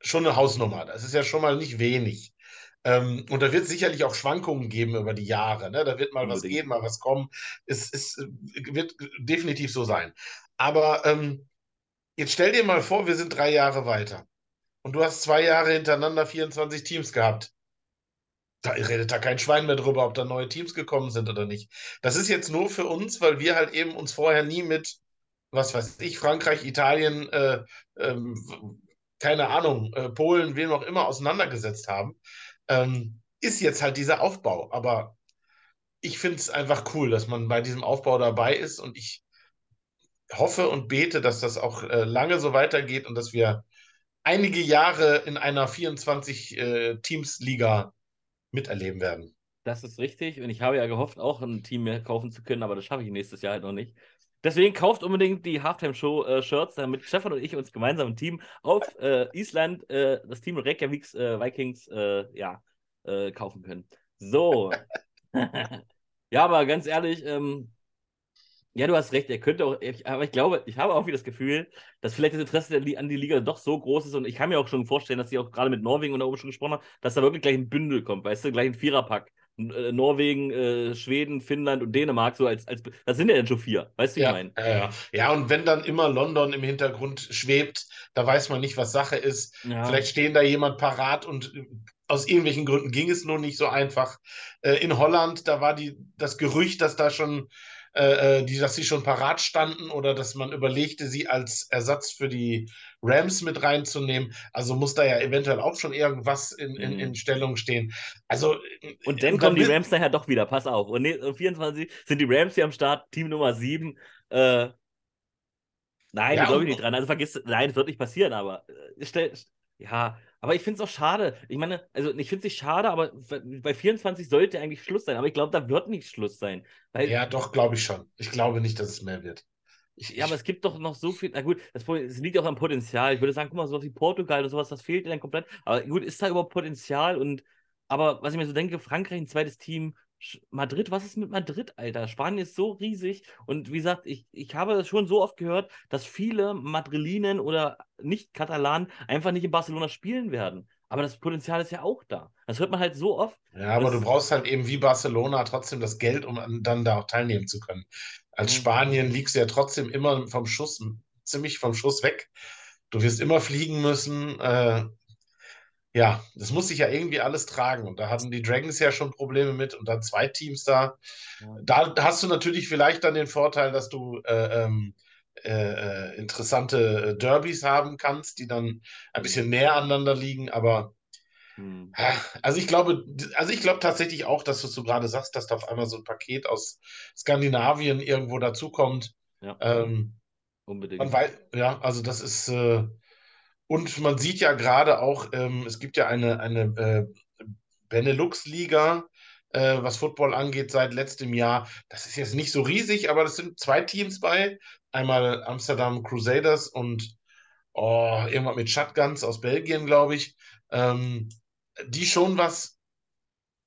S2: schon eine Hausnummer. Das ist ja schon mal nicht wenig. Ähm, und da wird es sicherlich auch Schwankungen geben über die Jahre. Ne? Da wird mal Unbedingt. was gehen, mal was kommen. Es, es wird definitiv so sein. Aber ähm, jetzt stell dir mal vor, wir sind drei Jahre weiter. Und du hast zwei Jahre hintereinander 24 Teams gehabt. Da redet da kein Schwein mehr drüber, ob da neue Teams gekommen sind oder nicht. Das ist jetzt nur für uns, weil wir halt eben uns vorher nie mit, was weiß ich, Frankreich, Italien, äh, ähm, keine Ahnung, äh, Polen, wem auch immer auseinandergesetzt haben. Ähm, ist jetzt halt dieser Aufbau. Aber ich finde es einfach cool, dass man bei diesem Aufbau dabei ist und ich hoffe und bete, dass das auch äh, lange so weitergeht und dass wir einige Jahre in einer 24 äh, miterleben werden.
S1: Das ist richtig. Und ich habe ja gehofft, auch ein Team mehr kaufen zu können, aber das schaffe ich nächstes Jahr halt noch nicht. Deswegen kauft unbedingt die Halftime-Show-Shirts, äh, damit Stefan und ich uns gemeinsam ein Team auf äh, Island, äh, das Team Reykjaviks äh, Vikings, äh, ja, äh, kaufen können. So. ja, aber ganz ehrlich, ähm, ja, du hast recht, er könnte auch, aber ich glaube, ich habe auch wieder das Gefühl, dass vielleicht das Interesse an die Liga doch so groß ist und ich kann mir auch schon vorstellen, dass sie auch gerade mit Norwegen und da oben schon gesprochen haben, dass da wirklich gleich ein Bündel kommt, weißt du, gleich ein Viererpack. Äh, Norwegen, äh, Schweden, Finnland und Dänemark, so als, als das sind ja dann schon vier, weißt du,
S2: ja,
S1: ich meine?
S2: Ja, ja, und wenn dann immer London im Hintergrund schwebt, da weiß man nicht, was Sache ist. Ja. Vielleicht stehen da jemand parat und äh, aus irgendwelchen Gründen ging es nur nicht so einfach. Äh, in Holland, da war die, das Gerücht, dass da schon äh, äh, die, dass sie schon parat standen oder dass man überlegte, sie als Ersatz für die Rams mit reinzunehmen. Also muss da ja eventuell auch schon irgendwas in, in, in mhm. Stellung stehen. Also
S1: und dann kommen die Rams nachher doch wieder, pass auf. Und 24 sind die Rams hier am Start, Team Nummer 7. Äh, nein, ja, glaube ich nicht dran. Also vergiss, nein, es wird nicht passieren, aber äh, stell, ja, aber ich finde es auch schade. Ich meine, also ich finde es nicht schade, aber bei 24 sollte eigentlich Schluss sein. Aber ich glaube, da wird nicht Schluss sein.
S2: Ja, doch, glaube ich schon. Ich glaube nicht, dass es mehr wird.
S1: Ich, ja, aber es gibt doch noch so viel. Na gut, das, das, liegt auch am Potenzial. Ich würde sagen, guck mal, sowas wie Portugal und sowas, das fehlt dann komplett. Aber gut, ist da überhaupt Potenzial? Und aber was ich mir so denke, Frankreich ein zweites Team, Madrid, was ist mit Madrid, Alter? Spanien ist so riesig und wie gesagt, ich, ich habe das schon so oft gehört, dass viele Madrilinen oder Nicht-Katalanen einfach nicht in Barcelona spielen werden. Aber das Potenzial ist ja auch da. Das hört man halt so oft.
S2: Ja, aber du brauchst halt eben wie Barcelona trotzdem das Geld, um dann da auch teilnehmen zu können. Als mhm. Spanien liegst du ja trotzdem immer vom Schuss ziemlich vom Schuss weg. Du wirst immer fliegen müssen. Äh, ja, das muss sich ja irgendwie alles tragen. Und da hatten die Dragons ja schon Probleme mit und dann zwei Teams da. Da hast du natürlich vielleicht dann den Vorteil, dass du äh, ähm, äh, äh, interessante Derbys haben kannst, die dann ein bisschen näher aneinander liegen. Aber
S1: Hm.
S2: ja, also ich glaube, also ich glaube tatsächlich auch, dass was du gerade sagst, dass da auf einmal so ein Paket aus Skandinavien irgendwo dazukommt.
S1: Ja,
S2: Ähm,
S1: unbedingt.
S2: weiß, ja, also das ist, äh, und man sieht ja gerade auch, ähm, es gibt ja eine, eine äh, Benelux-Liga, äh, was Football angeht, seit letztem Jahr. Das ist jetzt nicht so riesig, aber das sind zwei Teams bei. Einmal Amsterdam Crusaders und oh, irgendwas mit Shotguns aus Belgien, glaube ich, ähm, die schon was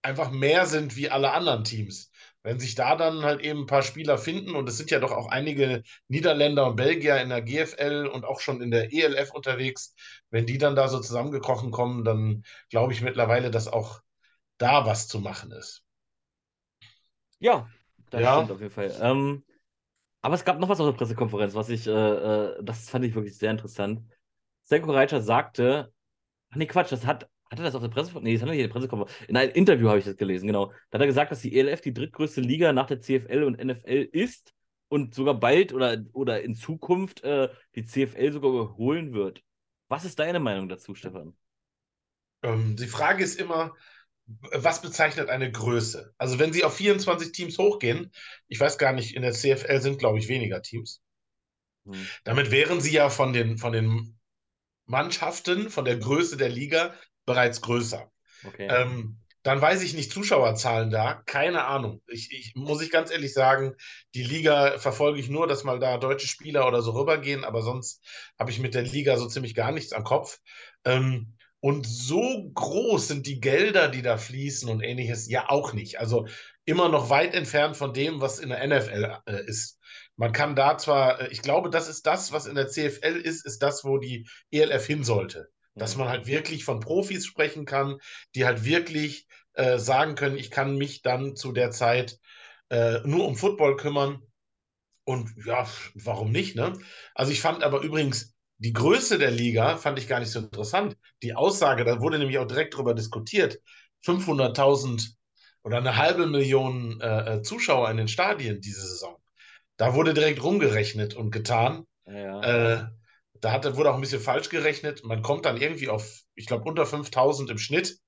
S2: einfach mehr sind wie alle anderen Teams. Wenn sich da dann halt eben ein paar Spieler finden, und es sind ja doch auch einige Niederländer und Belgier in der GFL und auch schon in der ELF unterwegs, wenn die dann da so zusammengekrochen kommen, dann glaube ich mittlerweile, dass auch da was zu machen ist.
S1: Ja, das
S2: Ja.
S1: stimmt auf jeden Fall. Ähm, aber es gab noch was auf der Pressekonferenz, was ich, äh, äh, das fand ich wirklich sehr interessant. Senko Reitscher sagte, ach nee, Quatsch, das hat, hat er das auf der Pressekonferenz? Nee, das hat er nicht in der Pressekonferenz. In einem Interview habe ich das gelesen, genau. Da hat er gesagt, dass die ELF die drittgrößte Liga nach der CFL und NFL ist und sogar bald oder, oder in Zukunft äh, die CFL sogar überholen wird. Was ist deine Meinung dazu, Stefan?
S2: Ähm, die Frage ist immer, was bezeichnet eine Größe? Also wenn sie auf 24 Teams hochgehen, ich weiß gar nicht, in der CFL sind, glaube ich, weniger Teams.
S1: Hm.
S2: Damit wären sie ja von den, von den Mannschaften, von der Größe der Liga bereits größer.
S1: Okay.
S2: Ähm, dann weiß ich nicht Zuschauerzahlen da, keine Ahnung. Ich, ich muss ich ganz ehrlich sagen, die Liga verfolge ich nur, dass mal da deutsche Spieler oder so rübergehen, aber sonst habe ich mit der Liga so ziemlich gar nichts am Kopf. Ähm, und so groß sind die Gelder, die da fließen und ähnliches, ja auch nicht. Also immer noch weit entfernt von dem, was in der NFL äh, ist. Man kann da zwar, äh, ich glaube, das ist das, was in der CFL ist, ist das, wo die ELF hin sollte. Dass man halt wirklich von Profis sprechen kann, die halt wirklich äh, sagen können, ich kann mich dann zu der Zeit äh, nur um Football kümmern. Und ja, warum nicht, ne? Also ich fand aber übrigens die Größe der Liga fand ich gar nicht so interessant. Die Aussage, da wurde nämlich auch direkt drüber diskutiert, 500.000 oder eine halbe Million äh, äh, Zuschauer in den Stadien diese Saison. Da wurde direkt rumgerechnet und getan.
S1: Ja,
S2: Äh, da hat, wurde auch ein bisschen falsch gerechnet. Man kommt dann irgendwie auf, ich glaube, unter 5000 im Schnitt.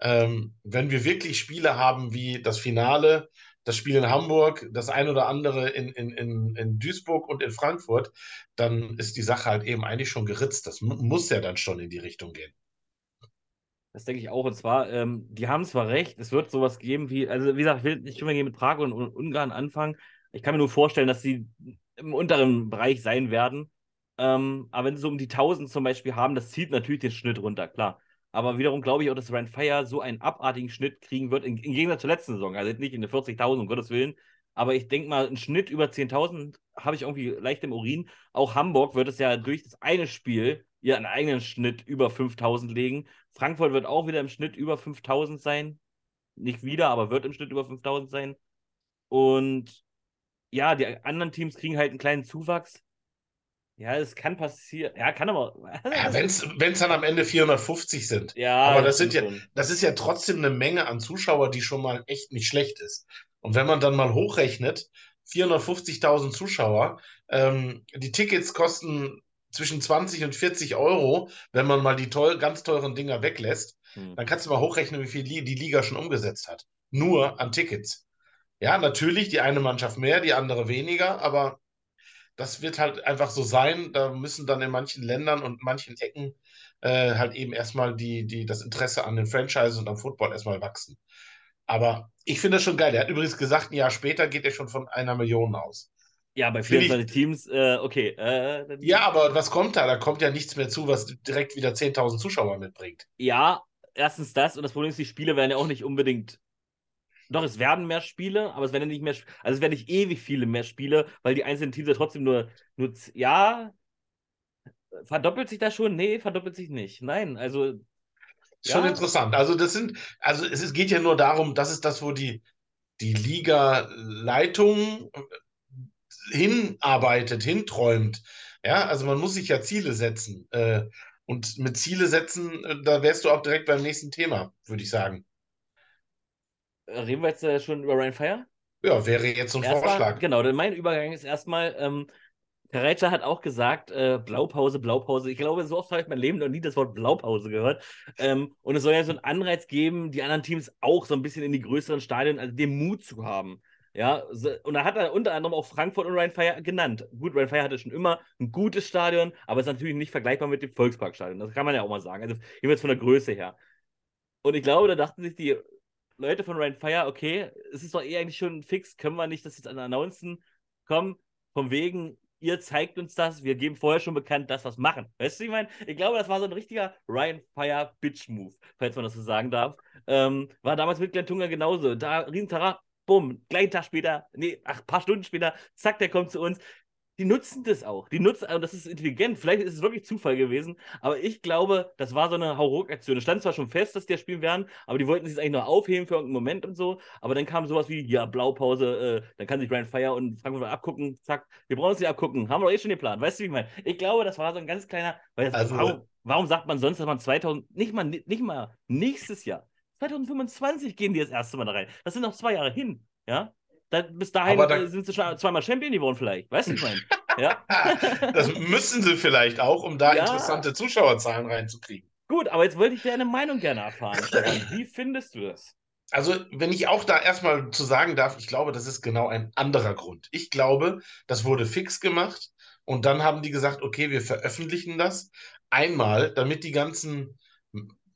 S2: Ähm, wenn wir wirklich Spiele haben wie das Finale, das Spiel in Hamburg, das ein oder andere in, in, in, in Duisburg und in Frankfurt, dann ist die Sache halt eben eigentlich schon geritzt. Das mu muss ja dann schon in die Richtung gehen.
S1: Das denke ich auch. Und zwar, ähm, die haben zwar recht, es wird sowas geben wie, also wie gesagt, ich will nicht mal mit Prag und Ungarn anfangen. Ich kann mir nur vorstellen, dass sie im unteren Bereich sein werden. Ähm, aber wenn sie so um die 1000 zum Beispiel haben, das zieht natürlich den Schnitt runter, klar. Aber wiederum glaube ich auch, dass Ryan Fire so einen abartigen Schnitt kriegen wird, im Gegensatz zur letzten Saison. Also nicht in den 40.000, um Gottes Willen. Aber ich denke mal, einen Schnitt über 10.000 habe ich irgendwie leicht im Urin. Auch Hamburg wird es ja durch das eine Spiel ihren eigenen Schnitt über 5.000 legen. Frankfurt wird auch wieder im Schnitt über 5.000 sein. Nicht wieder, aber wird im Schnitt über 5.000 sein. Und ja, die anderen Teams kriegen halt einen kleinen Zuwachs. Ja, es kann passieren. Ja, kann aber.
S2: Ja, wenn es dann am Ende 450 sind.
S1: Ja,
S2: aber das sind ja,
S1: schon.
S2: das ist ja trotzdem eine Menge an Zuschauer, die schon mal echt nicht schlecht ist. Und wenn man dann mal hochrechnet, 450.000 Zuschauer, ähm, die Tickets kosten zwischen 20 und 40 Euro, wenn man mal die toll, ganz teuren Dinger weglässt,
S1: Hm.
S2: dann kannst du mal hochrechnen, wie viel die Liga schon umgesetzt hat. Nur an Tickets. Ja, natürlich, die eine Mannschaft mehr, die andere weniger, aber das wird halt einfach so sein. Da müssen dann in manchen Ländern und manchen Ecken äh, halt eben erstmal die, die, das Interesse an den Franchises und am Football erstmal wachsen. Aber ich finde das schon geil. Er hat übrigens gesagt, ein Jahr später geht er schon von einer Million aus.
S1: Ja, bei
S2: Finde ich-
S1: 24 Teams, äh, okay. Äh,
S2: Ja, aber was kommt da? Da kommt ja nichts mehr zu, was direkt wieder 10.000 Zuschauer mitbringt.
S1: Ja, erstens das und das Problem ist, die Spiele werden ja auch nicht unbedingt. Doch, es werden mehr Spiele, aber es werden ja nicht mehr. Also, es werden nicht ewig viele mehr Spiele, weil die einzelnen Teams ja trotzdem nur. nur ja. Verdoppelt sich das schon? Nee, verdoppelt sich nicht. Nein, also.
S2: Ist Schon
S1: Ja.
S2: interessant. Also das sind, also es ist, geht ja nur darum, das ist das, wo die, die Liga-Leitung hinarbeitet, hinträumt. Ja, also man muss sich ja Ziele setzen. Äh, und mit Ziele setzen, äh, da wärst du auch direkt beim nächsten Thema, würde ich sagen.
S1: Reden wir jetzt äh, schon über Ryan Fire?
S2: Ja, wäre jetzt so ein
S1: Erstmal,
S2: Vorschlag.
S1: genau, denn mein Übergang ist erstmal, ähm, Kareitscher hat auch gesagt, äh, Blaupause, Blaupause. Ich glaube, so oft habe ich mein Leben noch nie das Wort Blaupause gehört. Ähm, und es soll ja so einen Anreiz geben, die anderen Teams auch so ein bisschen in die größeren Stadien, also den Mut zu haben. Ja, so, und da hat er unter anderem auch Frankfurt und Rhein Fire genannt. Gut, Rhein Fire hatte schon immer ein gutes Stadion, aber ist natürlich nicht vergleichbar mit dem Volksparkstadion. Das kann man ja auch mal sagen. Also jeweils von der Größe her. Und ich glaube, da dachten sich die Leute von Rhein Fire, okay, es ist doch eh eigentlich schon fix, können wir nicht das jetzt announcen? Komm, vom wegen, ihr zeigt uns das, wir geben vorher schon bekannt, dass wir es machen. Weißt du, ich meine, ich glaube, das war so ein richtiger Ryan Fire Bitch Move, falls man das so sagen darf. Ähm, war damals mit Glenn Tunga genauso. Da Riesentara, bumm, gleich Tag später, nee, ach, paar Stunden später, zack, der kommt zu uns die nutzen das auch. Die nutzen, und das ist intelligent. Vielleicht ist es wirklich Zufall gewesen, aber ich glaube, das war so eine Hauruck-Aktion. Es stand zwar schon fest, dass die ja spielen werden, aber die wollten sich eigentlich nur aufheben für irgendeinen Moment und so. Aber dann kam sowas wie, ja, Blaupause, äh, dann kann sich Brian Fire und Frankfurt abgucken, zack, wir brauchen uns nicht abgucken. Haben wir doch eh schon geplant. Weißt du, wie ich meine? Ich glaube, das war so ein ganz kleiner, das,
S2: Also-
S1: warum, warum sagt man sonst, dass man 2000, nicht mal, nicht mal nächstes Jahr, 2025 gehen die das erste Mal da rein. Das sind noch zwei Jahre hin, ja? Da, bis dahin
S2: Aber da-
S1: äh, sind sie schon zweimal Champion geworden vielleicht. Weißt du, ich meine? Ja.
S2: Das müssen sie vielleicht auch, um da
S1: Ja.
S2: interessante Zuschauerzahlen reinzukriegen.
S1: Gut, aber jetzt wollte ich deine Meinung gerne erfahren. Wie findest du das?
S2: Also, wenn ich auch da erstmal zu sagen darf, ich glaube, das ist genau ein anderer Grund. Ich glaube, das wurde fix gemacht und dann haben die gesagt, okay, wir veröffentlichen das einmal, damit die ganzen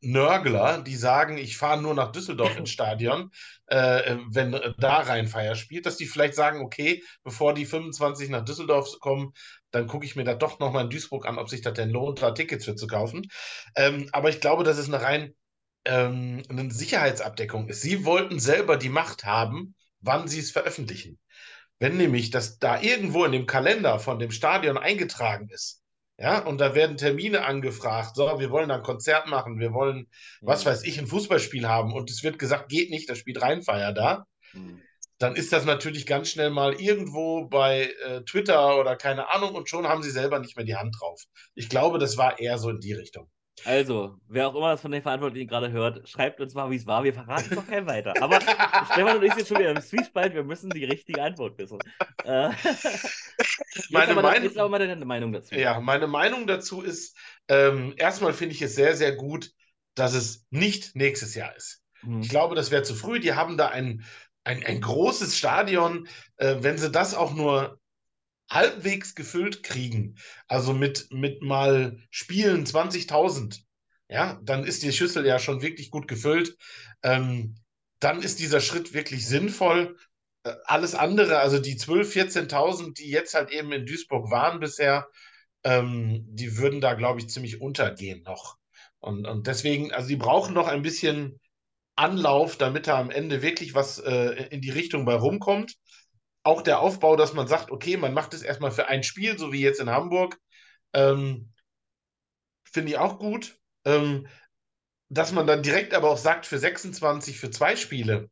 S2: Nörgler, die sagen, ich fahre nur nach Düsseldorf ins Stadion, äh, wenn da Rheinfeier spielt, dass die vielleicht sagen, okay, bevor die 25 nach Düsseldorf kommen, dann gucke ich mir da doch nochmal in Duisburg an, ob sich das denn lohnt, da Tickets für zu kaufen. Ähm, aber ich glaube, das ist eine rein ähm, eine Sicherheitsabdeckung ist. Sie wollten selber die Macht haben, wann sie es veröffentlichen. Wenn nämlich das da irgendwo in dem Kalender von dem Stadion eingetragen ist, ja, und da werden Termine angefragt, so, wir wollen ein Konzert machen, wir wollen, was weiß ich, ein Fußballspiel haben und es wird gesagt, geht nicht, da spielt Rheinfeier da,
S1: Hm.
S2: dann ist das natürlich ganz schnell mal irgendwo bei äh, Twitter oder keine Ahnung und schon haben sie selber nicht mehr die Hand drauf. Ich glaube, das war eher so in die Richtung.
S1: Also, wer auch immer das von den Verantwortlichen gerade hört, schreibt uns mal, wie es war. Wir verraten es noch kein weiter. Aber Stefan und ich sind schon wieder im Zwiespalt. Wir müssen die richtige Antwort wissen. Äh,
S2: Meine
S1: aber,
S2: Meinung-
S1: jetzt aber mal deine Meinung dazu.
S2: Ja, meine Meinung dazu ist, ähm, erstmal finde ich es sehr, sehr gut, dass es nicht nächstes Jahr ist.
S1: Hm.
S2: Ich glaube, das wäre zu früh. Die haben da ein, ein, ein großes Stadion. Äh, wenn sie das auch nur halbwegs gefüllt kriegen, also mit, mit mal Spielen 20.000, ja, dann ist die Schüssel ja schon wirklich gut gefüllt. Ähm, dann ist dieser Schritt wirklich sinnvoll. Äh, Alles andere, also die 12.000, 14.000, die jetzt halt eben in Duisburg waren bisher, ähm, die würden da, glaube ich, ziemlich untergehen noch. Und, und deswegen, also die brauchen noch ein bisschen Anlauf, damit da am Ende wirklich was äh, in die Richtung bei rumkommt. Auch der Aufbau, dass man sagt, okay, man macht es erstmal für ein Spiel, so wie jetzt in Hamburg, ähm, finde ich auch gut. Ähm, dass man dann direkt aber auch sagt, für 26, für zwei Spiele.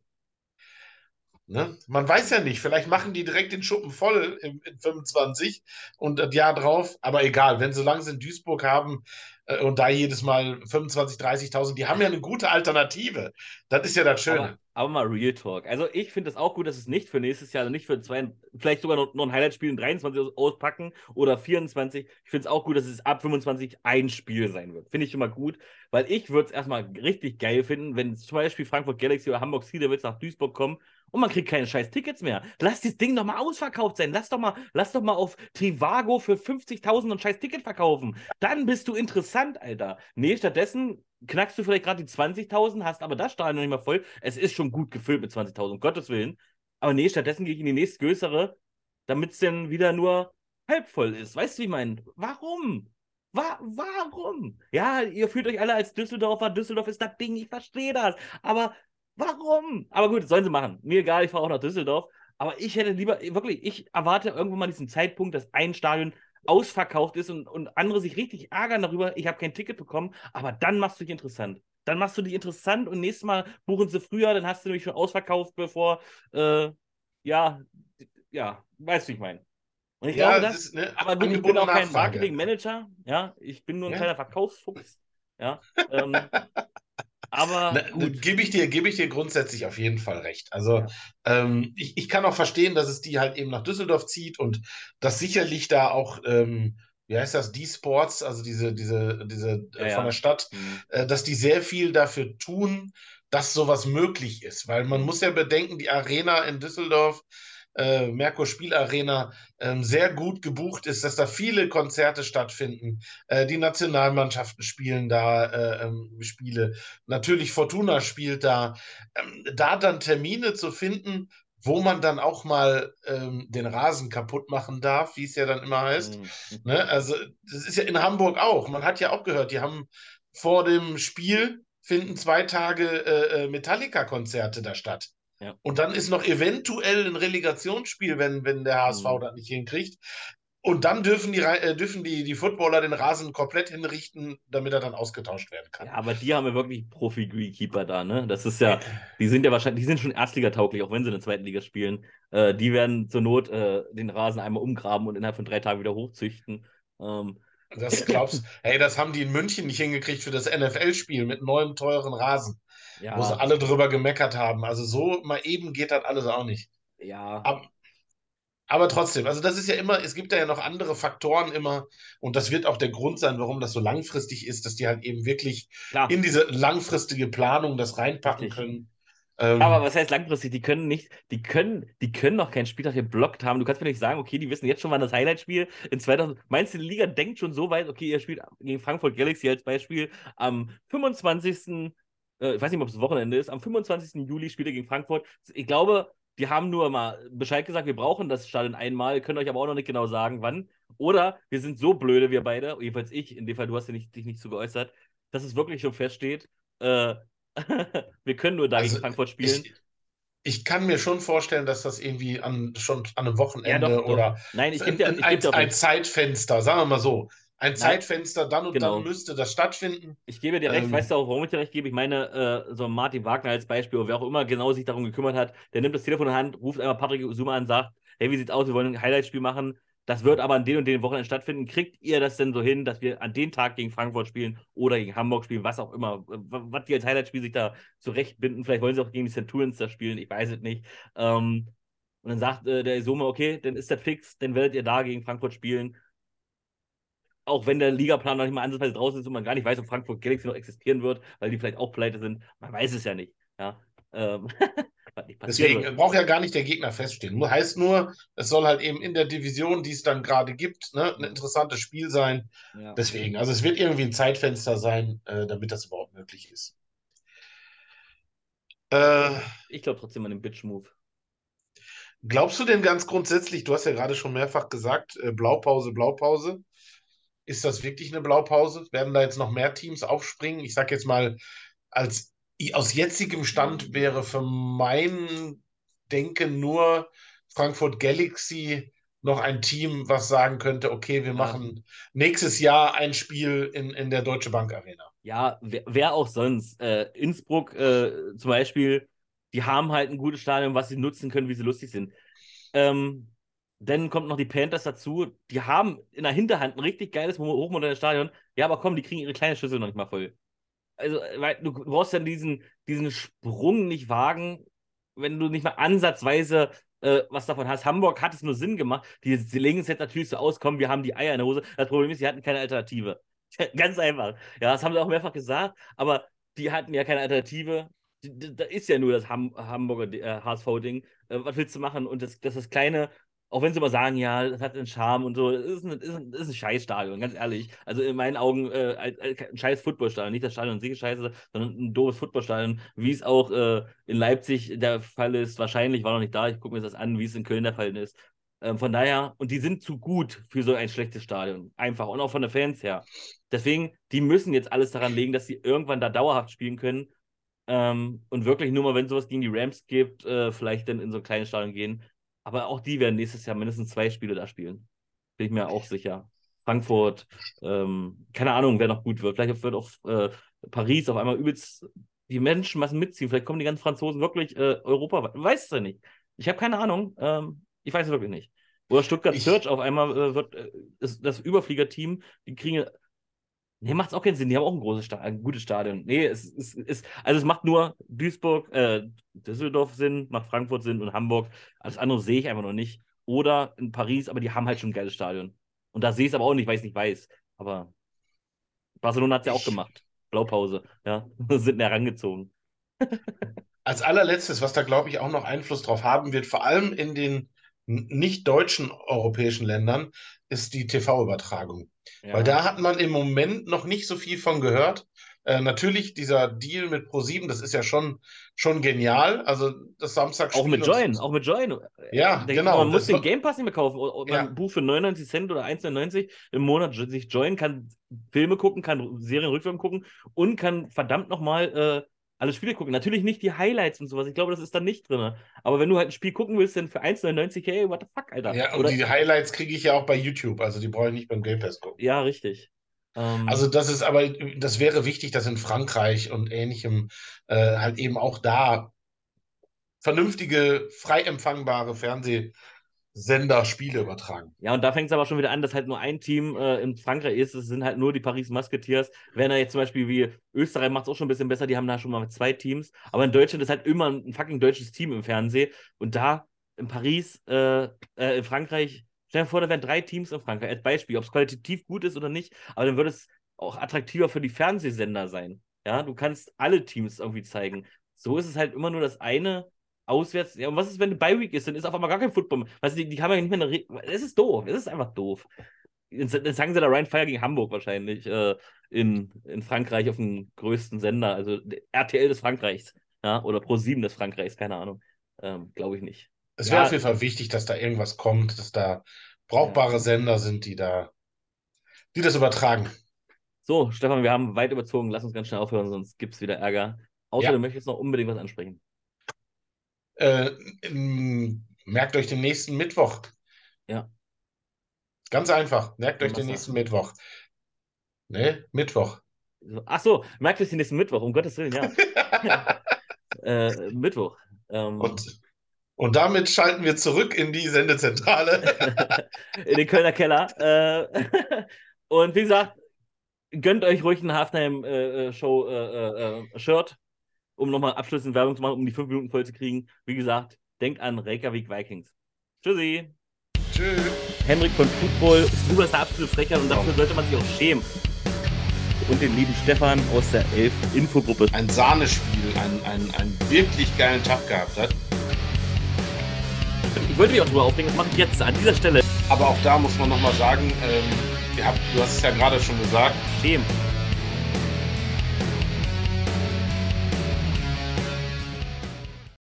S2: Ne? Man weiß ja nicht, vielleicht machen die direkt den Schuppen voll in, in 25 und das Jahr drauf, aber egal, wenn sie in Duisburg haben äh, und da jedes Mal 25, 30.000, die haben ja eine gute Alternative. Das ist ja das Schöne.
S1: Aber, aber mal Real Talk. Also ich finde es auch gut, dass es nicht für nächstes Jahr, also nicht für zwei, vielleicht sogar noch, noch ein Highlight-Spiel in 23 aus- auspacken oder 24. Ich finde es auch gut, dass es ab 25 ein Spiel sein wird. Finde ich schon mal gut, weil ich würde es erstmal richtig geil finden, wenn zum Beispiel Frankfurt Galaxy oder Hamburg Sea nach Duisburg kommen und man kriegt keine scheiß Tickets mehr. Lass das Ding doch mal ausverkauft sein. Lass doch mal, lass doch mal auf Trivago für 50.000 ein scheiß Ticket verkaufen. Dann bist du interessant, Alter. Nee, stattdessen knackst du vielleicht gerade die 20.000, hast aber das Stadion noch nicht mal voll. Es ist schon gut gefüllt mit 20.000, um Gottes Willen. Aber nee, stattdessen gehe ich in die nächstgrößere, damit es dann wieder nur halb voll ist. Weißt du, wie ich meine? Warum? Wa warum? Ja, ihr fühlt euch alle als Düsseldorfer. Düsseldorf ist das Ding, ich verstehe das. Aber warum? Aber gut, sollen sie machen. Mir egal, ich fahre auch nach Düsseldorf. Aber ich hätte lieber, wirklich, ich erwarte irgendwann mal diesen Zeitpunkt, dass ein Stadion ausverkauft ist und, und andere sich richtig ärgern darüber, ich habe kein Ticket bekommen, aber dann machst du dich interessant. Dann machst du dich interessant und nächstes Mal buchen sie früher, dann hast du nämlich schon ausverkauft, bevor, äh, ja, ja, weißt du, wie ich meine. Und ich
S2: Ja,
S1: glaube, das,
S2: ist, ne,
S1: aber gut, ich bin auch kein. Marketing-Manager, ja, ich bin nur ein
S2: Ja.
S1: kleiner Verkaufsfuchs, ja, ähm, aber.
S2: Gebe ich dir, gebe ich dir grundsätzlich auf jeden Fall recht. Also
S1: Ja.
S2: ähm, ich, ich kann auch verstehen, dass es die halt eben nach Düsseldorf zieht und dass sicherlich da auch, ähm, wie heißt das, die Sports, also diese, diese, diese
S1: Ja,
S2: äh, von
S1: ja.
S2: der Stadt,
S1: Hm.
S2: äh, dass die sehr viel dafür tun, dass sowas möglich ist. Weil man
S1: Mhm.
S2: muss ja bedenken, die Arena in Düsseldorf, äh, Merkur Spielarena, ähm, sehr gut gebucht ist, dass da viele Konzerte stattfinden. Äh, die Nationalmannschaften spielen da äh, ähm, Spiele. Natürlich Fortuna spielt da. Ähm, da dann Termine zu finden, wo man dann auch mal ähm, den Rasen kaputt machen darf, wie es ja dann immer heißt.
S1: Hm.
S2: Ne? Also, das ist ja in Hamburg auch. Man hat ja auch gehört, die haben vor dem Spiel finden zwei Tage äh, äh, Metallica-Konzerte da statt.
S1: Ja.
S2: Und dann ist noch eventuell ein Relegationsspiel, wenn, wenn der HSV
S1: Mhm.
S2: das nicht hinkriegt. Und dann dürfen die, äh, dürfen die, die Footballer den Rasen komplett hinrichten, damit er dann ausgetauscht werden kann.
S1: Ja, aber die haben ja wirklich Profi-Keeper da, ne? Das ist ja, die sind ja wahrscheinlich, die sind schon Erstligatauglich, auch wenn sie in der zweiten Liga spielen. Äh, die werden zur Not äh, den Rasen einmal umgraben und innerhalb von drei Tagen wieder hochzüchten. Ähm,
S2: Das glaubst hey, das haben die in München nicht hingekriegt für das NFL-Spiel mit neuem, teuren Rasen, wo sie
S1: ja,
S2: alle drüber gemeckert haben. Also so mal eben geht das alles auch nicht.
S1: ja,
S2: Aber, aber trotzdem, also das ist ja immer, es gibt da ja noch andere Faktoren immer und das wird auch der Grund sein, warum das so langfristig ist, dass die halt eben wirklich
S1: klar.
S2: in diese langfristige Planung das reinpacken
S1: Richtig.
S2: können. Ähm,
S1: Aber was heißt langfristig? Die können nicht, die können, die können noch keinen Spieltag geblockt haben. Du kannst mir nicht sagen, okay, die wissen jetzt schon, wann das Highlight-Spiel in 2000. Meinst du, die Liga denkt schon so weit, okay, ihr spielt gegen Frankfurt Galaxy als Beispiel am 25. Äh, ich weiß nicht, ob es Wochenende ist, am 25. Juli spielt ihr gegen Frankfurt. Ich glaube, die haben nur mal Bescheid gesagt, wir brauchen das Stadion einmal, können euch aber auch noch nicht genau sagen, wann. Oder wir sind so blöde, wir beide, jedenfalls ich, in dem Fall, du hast ja nicht, dich nicht so geäußert, dass es wirklich schon feststeht, äh, wir können nur da
S2: Also,
S1: gegen Frankfurt spielen.
S2: ich, ich kann mir schon vorstellen, dass das irgendwie an, schon an einem Wochenende
S1: Ja, doch, doch.
S2: oder
S1: Nein, ich
S2: ein,
S1: gebe dir,
S2: ein,
S1: ich geb dir, auch
S2: ein. Zeitfenster, sagen wir mal so, ein
S1: Nein,
S2: Zeitfenster, dann und
S1: genau.
S2: dann müsste das stattfinden.
S1: Ich gebe dir recht,
S2: Ähm,
S1: weißt du auch, warum ich dir recht gebe? Ich meine, äh, so Martin Wagner als Beispiel, oder wer auch immer genau sich darum gekümmert hat, der nimmt das Telefon in die Hand, ruft einmal Patrick Zuma an und sagt, hey, wie sieht's aus, wir wollen ein Highlight-Spiel machen, das wird aber an den und den Wochenenden stattfinden. Kriegt ihr das denn so hin, dass wir an den Tag gegen Frankfurt spielen oder gegen Hamburg spielen, was auch immer, was die als Highlight-Spiel sich da zurechtbinden, vielleicht wollen sie auch gegen die Centurions da spielen, ich weiß es nicht. Ähm, und dann sagt äh, der Isoma, okay, dann ist das fix, dann werdet ihr da gegen Frankfurt spielen. Auch wenn der Ligaplan noch nicht mal ansatzweise draußen ist und man gar nicht weiß, ob Frankfurt Galaxy noch existieren wird, weil die vielleicht auch pleite sind. Man weiß es ja nicht. Ja. Ähm,
S2: Deswegen braucht ja gar nicht der Gegner feststehen. Heißt nur, es soll halt eben in der Division, die es dann gerade gibt, ne, ein interessantes Spiel sein.
S1: Ja.
S2: Deswegen, also es wird irgendwie ein Zeitfenster sein, äh, damit das überhaupt möglich ist. Äh,
S1: Ich glaube trotzdem an den Bitch-Move.
S2: glaubst du denn ganz grundsätzlich, du hast ja gerade schon mehrfach gesagt, äh, Blaupause, Blaupause. Ist das wirklich eine Blaupause? Werden da jetzt noch mehr Teams aufspringen? Ich sage jetzt mal, als aus jetzigem Stand wäre für mein Denken nur Frankfurt Galaxy noch ein Team, was sagen könnte, okay, wir
S1: Ja.
S2: machen nächstes Jahr ein Spiel in, in der Deutsche Bank Arena.
S1: Ja, wer, wer auch sonst. Äh, Innsbruck äh, zum Beispiel, die haben halt ein gutes Stadion, was sie nutzen können, wie sie lustig sind. Ähm, dann kommt noch die Panthers dazu. Die haben in der Hinterhand ein richtig geiles, hochmodernes Stadion. Ja, aber komm, die kriegen ihre kleine Schüssel noch nicht mal voll. Also, weil du brauchst dann diesen, diesen Sprung nicht wagen, wenn du nicht mal ansatzweise äh, was davon hast. Hamburg hat es nur Sinn gemacht. Die, sie legen es jetzt natürlich so aus, komm, wir haben die Eier in der Hose. Das Problem ist, sie hatten keine Alternative. Ganz einfach. Ja, das haben sie auch mehrfach gesagt, aber die hatten ja keine Alternative. Da ist ja nur das Ham Hamburger äh, HSV-Ding. Äh, was willst du machen? Und das, das ist kleine, auch wenn sie immer sagen, ja, das hat einen Charme und so, ist ein, ist ein, ist ein Scheißstadion, ganz ehrlich. Also in meinen Augen äh, ein, scheiß Footballstadion. Nicht das Stadion an sich scheiße, sondern ein doofes Footballstadion, wie es auch äh, in Leipzig der Fall ist. Wahrscheinlich war noch nicht da, ich gucke mir das an, wie es in Köln der Fall ist. Ähm, von daher, und die sind zu gut für so ein schlechtes Stadion. Einfach. Und auch von den Fans her. Deswegen, die müssen jetzt alles daran legen, dass sie irgendwann da dauerhaft spielen können. Ähm, und wirklich nur mal, wenn sowas gegen die Rams gibt, äh, vielleicht dann in so ein kleines Stadion gehen. Aber auch die werden nächstes Jahr mindestens zwei Spiele da spielen. Bin ich mir auch sicher. Frankfurt, ähm, keine Ahnung, wer noch gut wird. Vielleicht wird auch äh, Paris auf einmal übelst die Menschenmassen mitziehen. Vielleicht kommen die ganzen Franzosen wirklich äh, Europa. Weiß es ja nicht. Ich habe keine Ahnung. Ähm, ich weiß es wirklich nicht. Oder Stuttgart
S2: Ich-
S1: auf einmal äh, wird äh, ist das Überfliegerteam, die kriegen. Nee, macht auch keinen Sinn. Die haben auch ein großes Sta ein gutes Stadion. Nee, es ist, also es macht nur Duisburg, äh, Düsseldorf Sinn, macht Frankfurt Sinn und Hamburg. Alles andere sehe ich einfach noch nicht. Oder in Paris, aber die haben halt schon ein geiles Stadion. Und da sehe ich es aber auch nicht, weil ich es nicht weiß. Aber Barcelona hat es ja auch gemacht. Blaupause, ja. Sind herangezogen.
S2: Als allerletztes, was da, glaube ich, auch noch Einfluss drauf haben wird, vor allem in den nicht deutschen europäischen Ländern, ist die TV-Übertragung.
S1: Ja.
S2: Weil da hat man im Moment noch nicht so viel von gehört. Äh, natürlich, dieser Deal mit ProSieben, das ist ja schon, schon genial. Also das Samstagspiel.
S1: Auch mit Join, auch mit Join.
S2: Ja,
S1: Der-
S2: genau.
S1: Man muss den Game Pass nicht mehr kaufen. Man
S2: Ja.
S1: bucht für 99 Cent oder 1,99 im Monat sich joinen, kann Filme gucken, kann Serienrückfilme gucken und kann verdammt nochmal äh, alle Spiele gucken. Natürlich nicht die Highlights und sowas. Ich glaube, das ist dann nicht drin. Aber wenn du halt ein Spiel gucken willst, dann für 1,99, hey, what the fuck, Alter.
S2: Ja, und
S1: oder,
S2: die Highlights kriege ich ja auch bei YouTube. Also die brauche ich nicht beim Game Pass gucken.
S1: ja, richtig. Ähm,
S2: Also das ist aber, das wäre wichtig, dass in Frankreich und ähnlichem äh, halt eben auch da vernünftige, frei empfangbare Fernsehsender Spiele übertragen.
S1: Ja, und da fängt es aber schon wieder an, dass halt nur ein Team äh, in Frankreich ist. Es sind halt nur die Paris Musketeers. Wenn er jetzt zum Beispiel wie Österreich macht es auch schon ein bisschen besser, die haben da schon mal zwei Teams. Aber in Deutschland ist halt immer ein fucking deutsches Team im Fernsehen. Und da in Paris, äh, äh, in Frankreich, stell dir vor, da wären drei Teams in Frankreich als Beispiel, ob es qualitativ gut ist oder nicht. Aber dann würde es auch attraktiver für die Fernsehsender sein. Ja, du kannst alle Teams irgendwie zeigen. So ist es halt immer nur das eine auswärts. Ja, und was ist, wenn eine Bye-Week ist? Dann ist auf einmal gar kein Football mehr. Weißt du, die, die haben ja nicht mehr eine. Re es ist doof. Es ist einfach doof. Dann dann sagen sie da Ryan Fire gegen Hamburg wahrscheinlich äh, in, in Frankreich auf dem größten Sender, also RTL des Frankreichs. Ja, oder Pro7 des Frankreichs, keine Ahnung. Ähm, Glaube ich nicht.
S2: Es wäre
S1: Ja.
S2: auf jeden Fall wichtig, dass da irgendwas kommt, dass da brauchbare
S1: Ja.
S2: Sender sind, die da, die das übertragen.
S1: So, Stefan, wir haben weit überzogen. Lass uns ganz schnell aufhören, sonst gibt es wieder Ärger. Außer
S2: Ja.
S1: du möchtest noch unbedingt was ansprechen.
S2: Äh, merkt euch den nächsten Mittwoch.
S1: Ja.
S2: Ganz einfach. Merkt euch den nächsten Mittwoch. Ne? Mittwoch.
S1: Ach so, merkt euch den nächsten Mittwoch, um Gottes Willen, ja. äh, Mittwoch. Ähm,
S2: Und, und damit schalten wir zurück in die Sendezentrale.
S1: in den Kölner Keller. Äh, und wie gesagt, gönnt euch ruhig ein Halftime-Show äh, äh, Shirt, um nochmal abschließend Werbung zu machen, um die fünf Minuten voll zu kriegen. Wie gesagt, denkt an Reykjavik Vikings. Tschüssi.
S2: Tschüss.
S1: Henrik von Football, ist der absolute Frecher und dafür sollte man sich auch schämen. Und den lieben Stefan aus der Elf Infogruppe.
S2: Ein Sahnespiel, einen, einen wirklich geilen Tag gehabt hat.
S1: Ich wollte mich auch drüber aufregen, das mache ich jetzt an dieser Stelle.
S2: Aber auch da muss man nochmal sagen, ähm, ihr habt, du hast es ja gerade schon gesagt,
S1: Schämen.